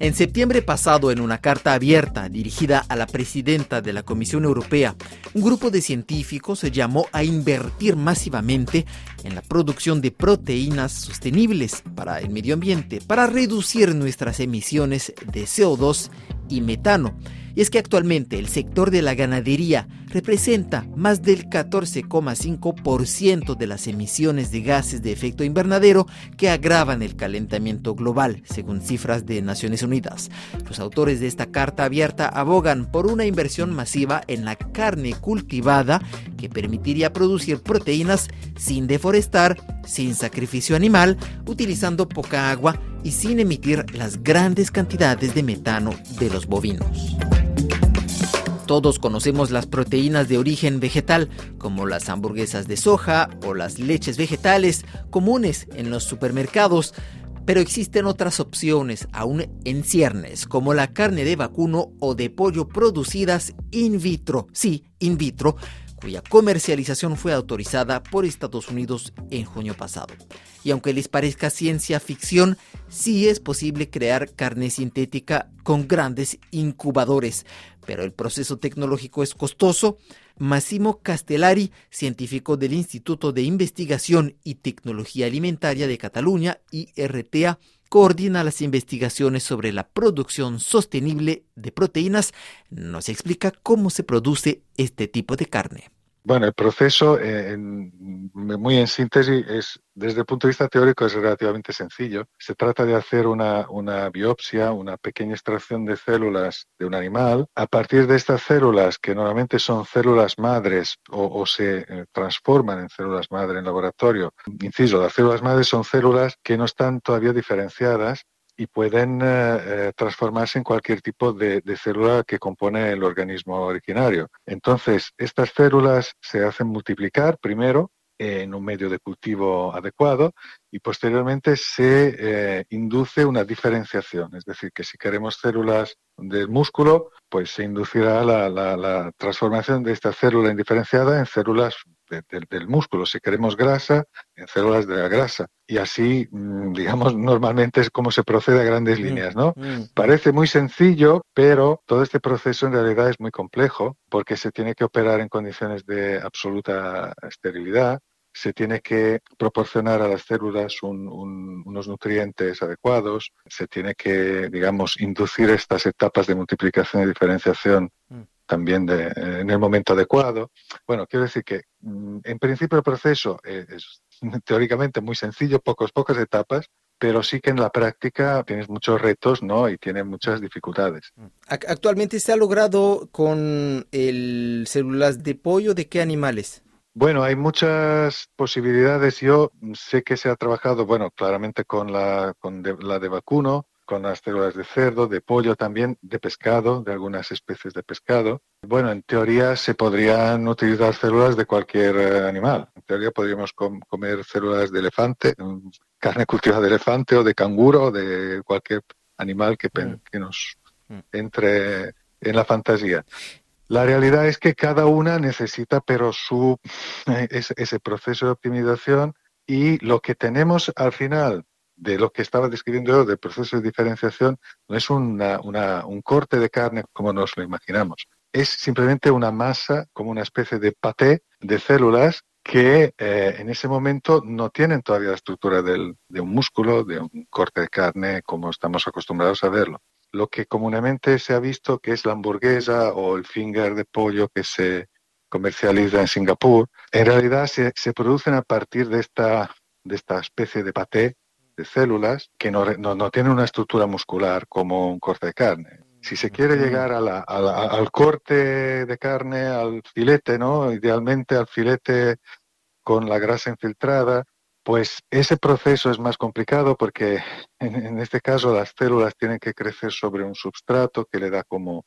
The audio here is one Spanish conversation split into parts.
En septiembre pasado, en una carta abierta dirigida a la presidenta de la Comisión Europea, un grupo de científicos se llamó a invertir masivamente en la producción de proteínas sostenibles para el medio ambiente, para reducir nuestras emisiones de CO2 y metano. Y es que actualmente el sector de la ganadería representa más del 14,5% de las emisiones de gases de efecto invernadero que agravan el calentamiento global, según cifras de Naciones Unidas. Los autores de esta carta abierta abogan por una inversión masiva en la carne cultivada que permitiría producir proteínas sin deforestar, sin sacrificio animal, utilizando poca agua y sin emitir las grandes cantidades de metano de los bovinos. Todos conocemos las proteínas de origen vegetal, como las hamburguesas de soja o las leches vegetales comunes en los supermercados, pero existen otras opciones aún en ciernes, como la carne de vacuno o de pollo producidas in vitro, sí, in vitro, cuya comercialización fue autorizada por Estados Unidos en junio pasado. Y aunque les parezca ciencia ficción, sí es posible crear carne sintética con grandes incubadores, pero el proceso tecnológico es costoso. Massimo Castellari, científico del Instituto de Investigación y Tecnología Alimentaria de Cataluña, IRTA, coordina las investigaciones sobre la producción sostenible de proteínas, nos explica cómo se produce este tipo de carne. Bueno, el proceso, eh, muy en síntesis, es desde el punto de vista teórico es relativamente sencillo. Se trata de hacer una, biopsia, una pequeña extracción de células de un animal. A partir de estas células, que normalmente son células madres o, se eh, transforman en células madre en laboratorio, inciso, las células madres son células que no están todavía diferenciadas y pueden eh, eh, transformarse en cualquier tipo de, célula que compone el organismo originario. Entonces, estas células se hacen multiplicar primero en un medio de cultivo adecuado y posteriormente se eh, induce una diferenciación. Es decir, que si queremos células del músculo, pues se inducirá la, la transformación de esta célula indiferenciada en células del músculo. Si queremos grasa, en células de la grasa. Y así, mm, digamos, normalmente es como se procede a grandes mm, líneas, ¿no? Mm. Parece muy sencillo, pero todo este proceso en realidad es muy complejo porque se tiene que operar en condiciones de absoluta esterilidad, se tiene que proporcionar a las células unos nutrientes adecuados, se tiene que, digamos, inducir estas etapas de multiplicación y diferenciación también de, en el momento adecuado. Bueno, quiero decir que mm, en principio el proceso es, teóricamente muy sencillo, pocos, pocas etapas, pero sí que en la práctica tienes muchos retos ¿no? y tiene muchas dificultades. Mm. Actualmente se ha logrado con el células de pollo de qué animales? Bueno, hay muchas posibilidades. Yo sé que se ha trabajado, bueno, claramente con la, con la de vacuno, con las células de cerdo, de pollo también, de pescado, de algunas especies de pescado. Bueno, en teoría se podrían utilizar células de cualquier eh, animal. En teoría podríamos comer células de elefante, mm, carne cultivada de elefante o de canguro de cualquier animal que, mm. que nos mm. entre en la fantasía. La realidad es que cada una necesita, pero su ese proceso de optimización y lo que tenemos al final de lo que estaba describiendo yo, del proceso de diferenciación, no es una, un corte de carne como nos lo imaginamos. Es simplemente una masa, como una especie de paté de células que eh, en ese momento no tienen todavía la estructura del, de un músculo, de un corte de carne, como estamos acostumbrados a verlo. Lo que comúnmente se ha visto que es la hamburguesa o el finger de pollo que se comercializa en Singapur, en realidad se, se producen a partir de esta, de esta especie de paté de células que no, no, tienen una estructura muscular como un corte de carne. Si se quiere llegar a la, al corte de carne, al filete, ¿no? Idealmente al filete con la grasa infiltrada, pues ese proceso es más complicado porque en, este caso las células tienen que crecer sobre un substrato que le da como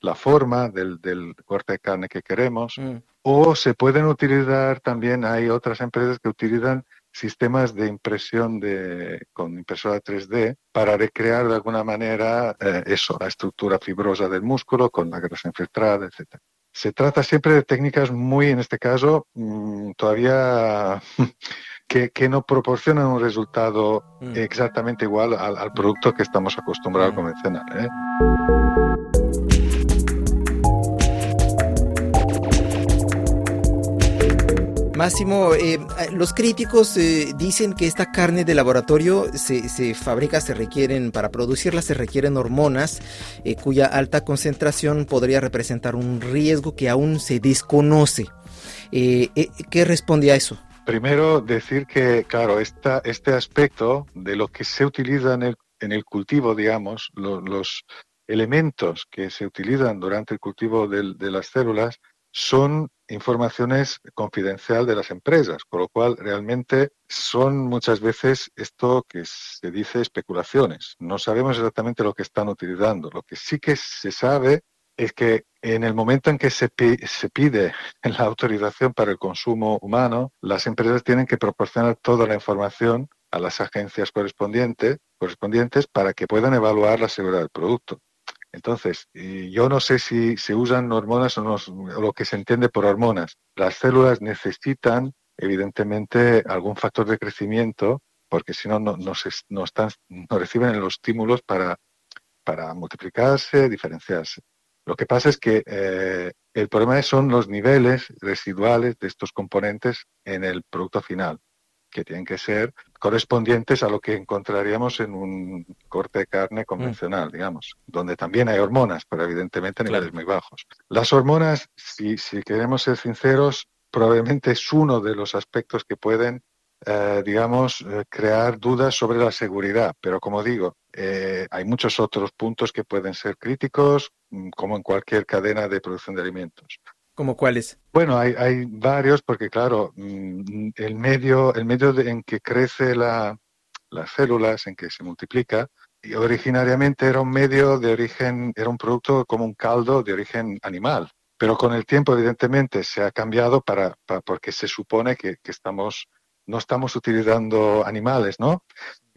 la forma del, del corte de carne que queremos. Mm. O se pueden utilizar también, hay otras empresas que utilizan sistemas de impresión de, con impresora 3D para recrear de alguna manera eh, eso, la estructura fibrosa del músculo con la grasa infiltrada, etc. Se trata siempre de técnicas muy, en este caso, mm, todavía que, que no proporcionan un resultado Mm. exactamente igual al, al producto que estamos acostumbrados a Mm. convencional. ¿eh? Máximo, eh, los críticos eh, dicen que esta carne de laboratorio se, se fabrica, se requieren, para producirla se requieren hormonas eh, cuya alta concentración podría representar un riesgo que aún se desconoce. Eh, ¿Qué responde a eso? Primero, decir que, claro, este aspecto de lo que se utiliza en el, en el cultivo, digamos, lo- los elementos que se utilizan durante el cultivo de las células son informaciones confidencial de las empresas, con lo cual realmente son muchas veces esto que se dice especulaciones. No sabemos exactamente lo que están utilizando. Lo que sí que se sabe es que en el momento en que se, pi- se pide la autorización para el consumo humano, las empresas tienen que proporcionar toda la información a las agencias correspondientes, correspondientes para que puedan evaluar la seguridad del producto. Entonces, y yo no sé si se usan hormonas o, no, lo que se entiende por hormonas. Las células necesitan, evidentemente, algún factor de crecimiento, porque si no, no, están, no reciben los estímulos para, para multiplicarse, diferenciarse. Lo que pasa es que eh, el problema son los niveles residuales de estos componentes en el producto final, que tienen que ser correspondientes a lo que encontraríamos en un corte de carne convencional, digamos, donde también hay hormonas, pero evidentemente a Claro. niveles muy bajos. Las hormonas, si, si queremos ser sinceros, probablemente es uno de los aspectos que pueden, eh, digamos, eh, crear dudas sobre la seguridad. Pero como digo, eh, hay muchos otros puntos que pueden ser críticos, mm, como en cualquier cadena de producción de alimentos. ¿Como cuáles? Bueno, hay, hay varios porque, claro, mm, el medio, el medio en que crece la, las células, en que se multiplica, y originariamente era un medio de origen, era un producto como un caldo de origen animal. Pero con el tiempo, evidentemente, se ha cambiado para, pa- porque se supone que, que estamos, no estamos utilizando animales, ¿no?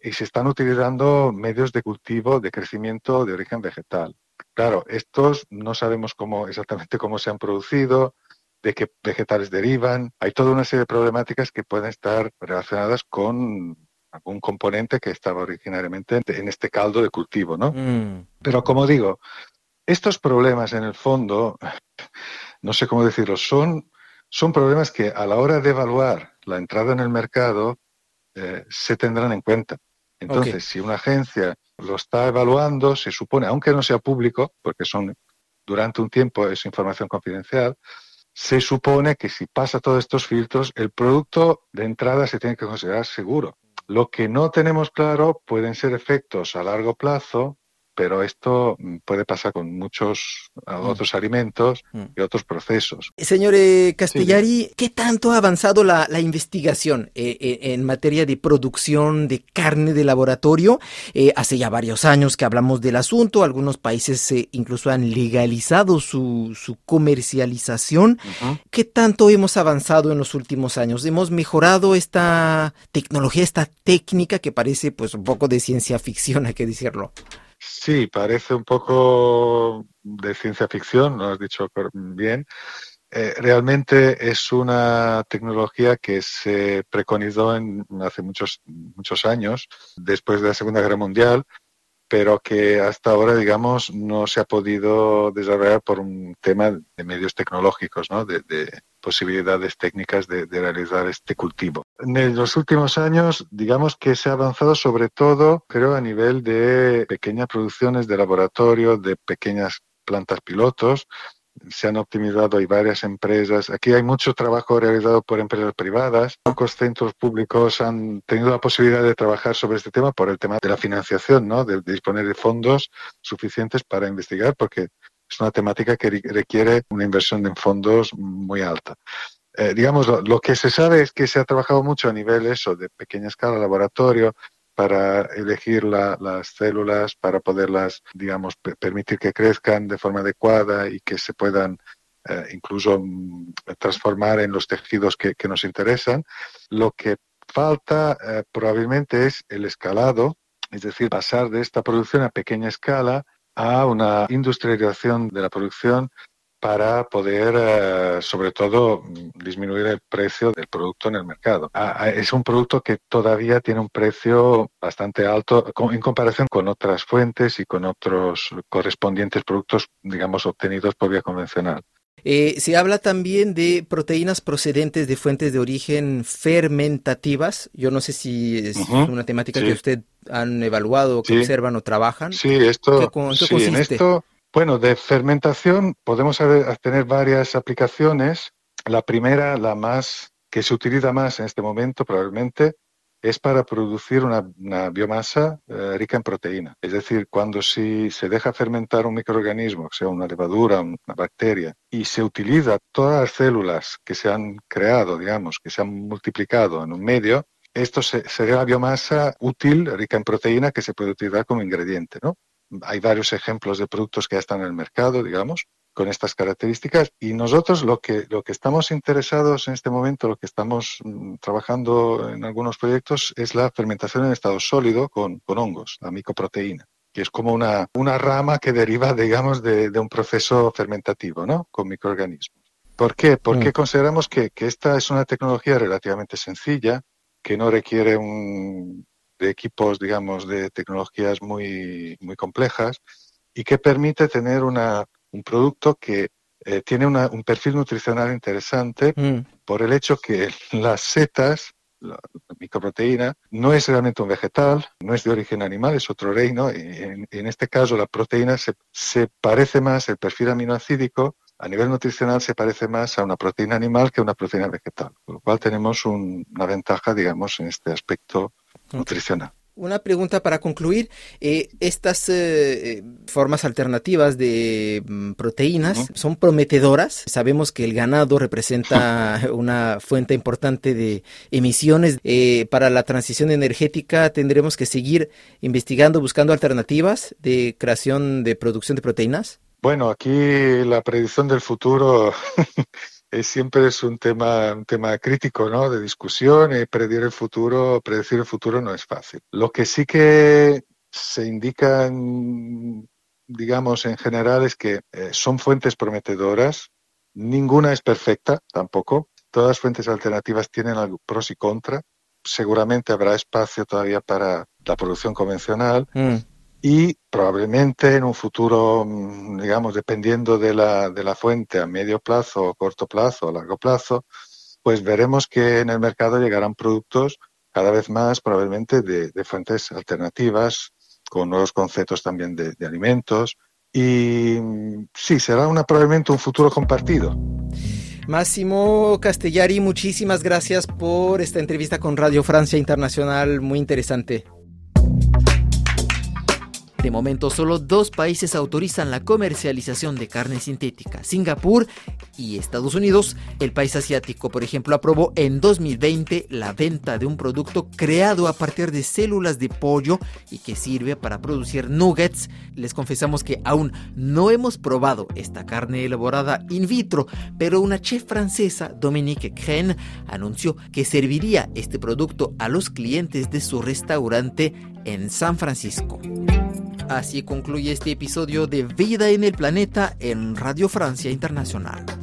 Y se están utilizando medios de cultivo, de crecimiento de origen vegetal. Claro, estos no sabemos cómo exactamente cómo se han producido, de qué vegetales derivan. Hay toda una serie de problemáticas que pueden estar relacionadas con algún componente que estaba originariamente en este caldo de cultivo, ¿no? Mm, Pero como digo, estos problemas en el fondo, no sé cómo decirlo, son, son problemas que a la hora de evaluar la entrada en el mercado eh, se tendrán en cuenta. Entonces, si una agencia lo está evaluando, se supone, aunque no sea público, porque son durante un tiempo es información confidencial, se supone que si pasa todos estos filtros, el producto de entrada se tiene que considerar seguro. Lo que no tenemos claro pueden ser efectos a largo plazo, pero esto mm, puede pasar con muchos ah, Mm. otros alimentos mm. y otros procesos. Señor eh, Castellari, ¿qué tanto ha avanzado la, la investigación eh, eh, en materia de producción de carne de laboratorio? Eh, hace ya varios años que hablamos del asunto, algunos países eh, incluso han legalizado su, su comercialización. ¿Qué tanto hemos avanzado en los últimos años? ¿Hemos mejorado esta tecnología, esta técnica que parece pues un poco de ciencia ficción, hay que decirlo? Sí, parece un poco de ciencia ficción, lo has dicho bien. Eh, realmente es una tecnología que se preconizó en, hace muchos, muchos años, después de la Segunda Guerra Mundial, pero que hasta ahora, digamos, no se ha podido desarrollar por un tema de medios tecnológicos, ¿no? de, de posibilidades técnicas de realizar este cultivo. En los últimos años, digamos que se ha avanzado sobre todo, creo, a nivel de pequeñas producciones de laboratorio, de pequeñas plantas pilotos, se han optimizado, hay varias empresas. Aquí hay mucho trabajo realizado por empresas privadas. Pocos centros públicos han tenido la posibilidad de trabajar sobre este tema por el tema de la financiación, ¿no? de, disponer de fondos suficientes para investigar, porque es una temática que requiere una inversión en fondos muy alta. Eh, digamos, lo, que se sabe es que se ha trabajado mucho a nivel eso, de pequeña escala, laboratorio, para elegir la, las células, para poderlas, digamos, permitir que crezcan de forma adecuada y que se puedan eh, incluso mm, transformar en los tejidos que, que, nos interesan. Lo que falta eh, probablemente es el escalado, es decir, pasar de esta producción a pequeña escala a una industrialización de la producción para poder, eh, sobre todo, disminuir el precio del producto en el mercado. Ah, ah, es un producto que todavía tiene un precio bastante alto en comparación con otras fuentes y con otros correspondientes productos, digamos, obtenidos por vía convencional. Eh, se habla también de proteínas procedentes de fuentes de origen fermentativas. Yo no sé si es una temática que usted han evaluado, que observan o trabajan. Sí, esto, sí, en esto, bueno, de fermentación podemos tener varias aplicaciones. La primera, la más que se utiliza más en este momento probablemente, es para producir una, biomasa eh, rica en proteína. Es decir, cuando si se deja fermentar un microorganismo, sea una levadura, una bacteria, y se utiliza todas las células que se han creado, digamos, que se han multiplicado en un medio, esto sería la biomasa útil, rica en proteína, que se puede utilizar como ingrediente, ¿no? Hay varios ejemplos de productos que ya están en el mercado, digamos, con estas características y nosotros lo que, lo que estamos interesados en este momento, lo que estamos mm, trabajando en algunos proyectos es la fermentación en estado sólido con, con hongos, la micoproteína que es como una, una rama que deriva, digamos, de, de, un proceso fermentativo, ¿no? Con microorganismos. ¿Por qué? Porque mm. consideramos que, que, esta es una tecnología relativamente sencilla, que no requiere un, de equipos, digamos, de tecnologías muy, muy complejas y que permite tener una, un producto que eh, tiene un perfil nutricional interesante mm. por el hecho que las setas, la, microproteína, no es realmente un vegetal, no es de origen animal, es otro reino. Y en, este caso, la proteína se, se, parece más, el perfil aminoacídico, a nivel nutricional se parece más a una proteína animal que a una proteína vegetal, con lo cual tenemos una ventaja, digamos, en este aspecto nutricional. Una pregunta para concluir. Eh, estas eh, eh, formas alternativas de mm, proteínas son prometedoras. Sabemos que el ganado representa una fuente importante de emisiones. para la transición energética tendremos que seguir investigando, buscando alternativas de creación de producción de proteínas. Bueno, aquí la predicción del futuro siempre es un tema, un tema crítico, ¿no? De discusión y predecir el futuro, predecir el futuro no es fácil. Lo que sí que se indican, digamos, en general es que eh, son fuentes prometedoras. Ninguna es perfecta, tampoco. Todas las fuentes alternativas tienen algo, pros y contras. Seguramente habrá espacio todavía para la producción convencional. Mm y probablemente en un futuro, mm, digamos, dependiendo de la, de la fuente a medio plazo, corto plazo largo plazo, pues veremos que en el mercado llegarán productos cada vez más probablemente de, fuentes alternativas, con nuevos conceptos también de, de alimentos. Y mm, sí, será una, probablemente un futuro compartido. Máximo Castellari, muchísimas gracias por esta entrevista con Radio Francia Internacional, muy interesante. De momento, solo dos países autorizan la comercialización de carne sintética, Singapur y Estados Unidos. El país asiático, por ejemplo, aprobó en 2020 la venta de un producto creado a partir de células de pollo y que sirve para producir nuggets. Les confesamos que aún no hemos probado esta carne elaborada in vitro, pero una chef francesa, Dominique Cren, anunció que serviría este producto a los clientes de su restaurante en San Francisco. Así concluye este episodio de Vida en el Planeta en Radio Francia Internacional.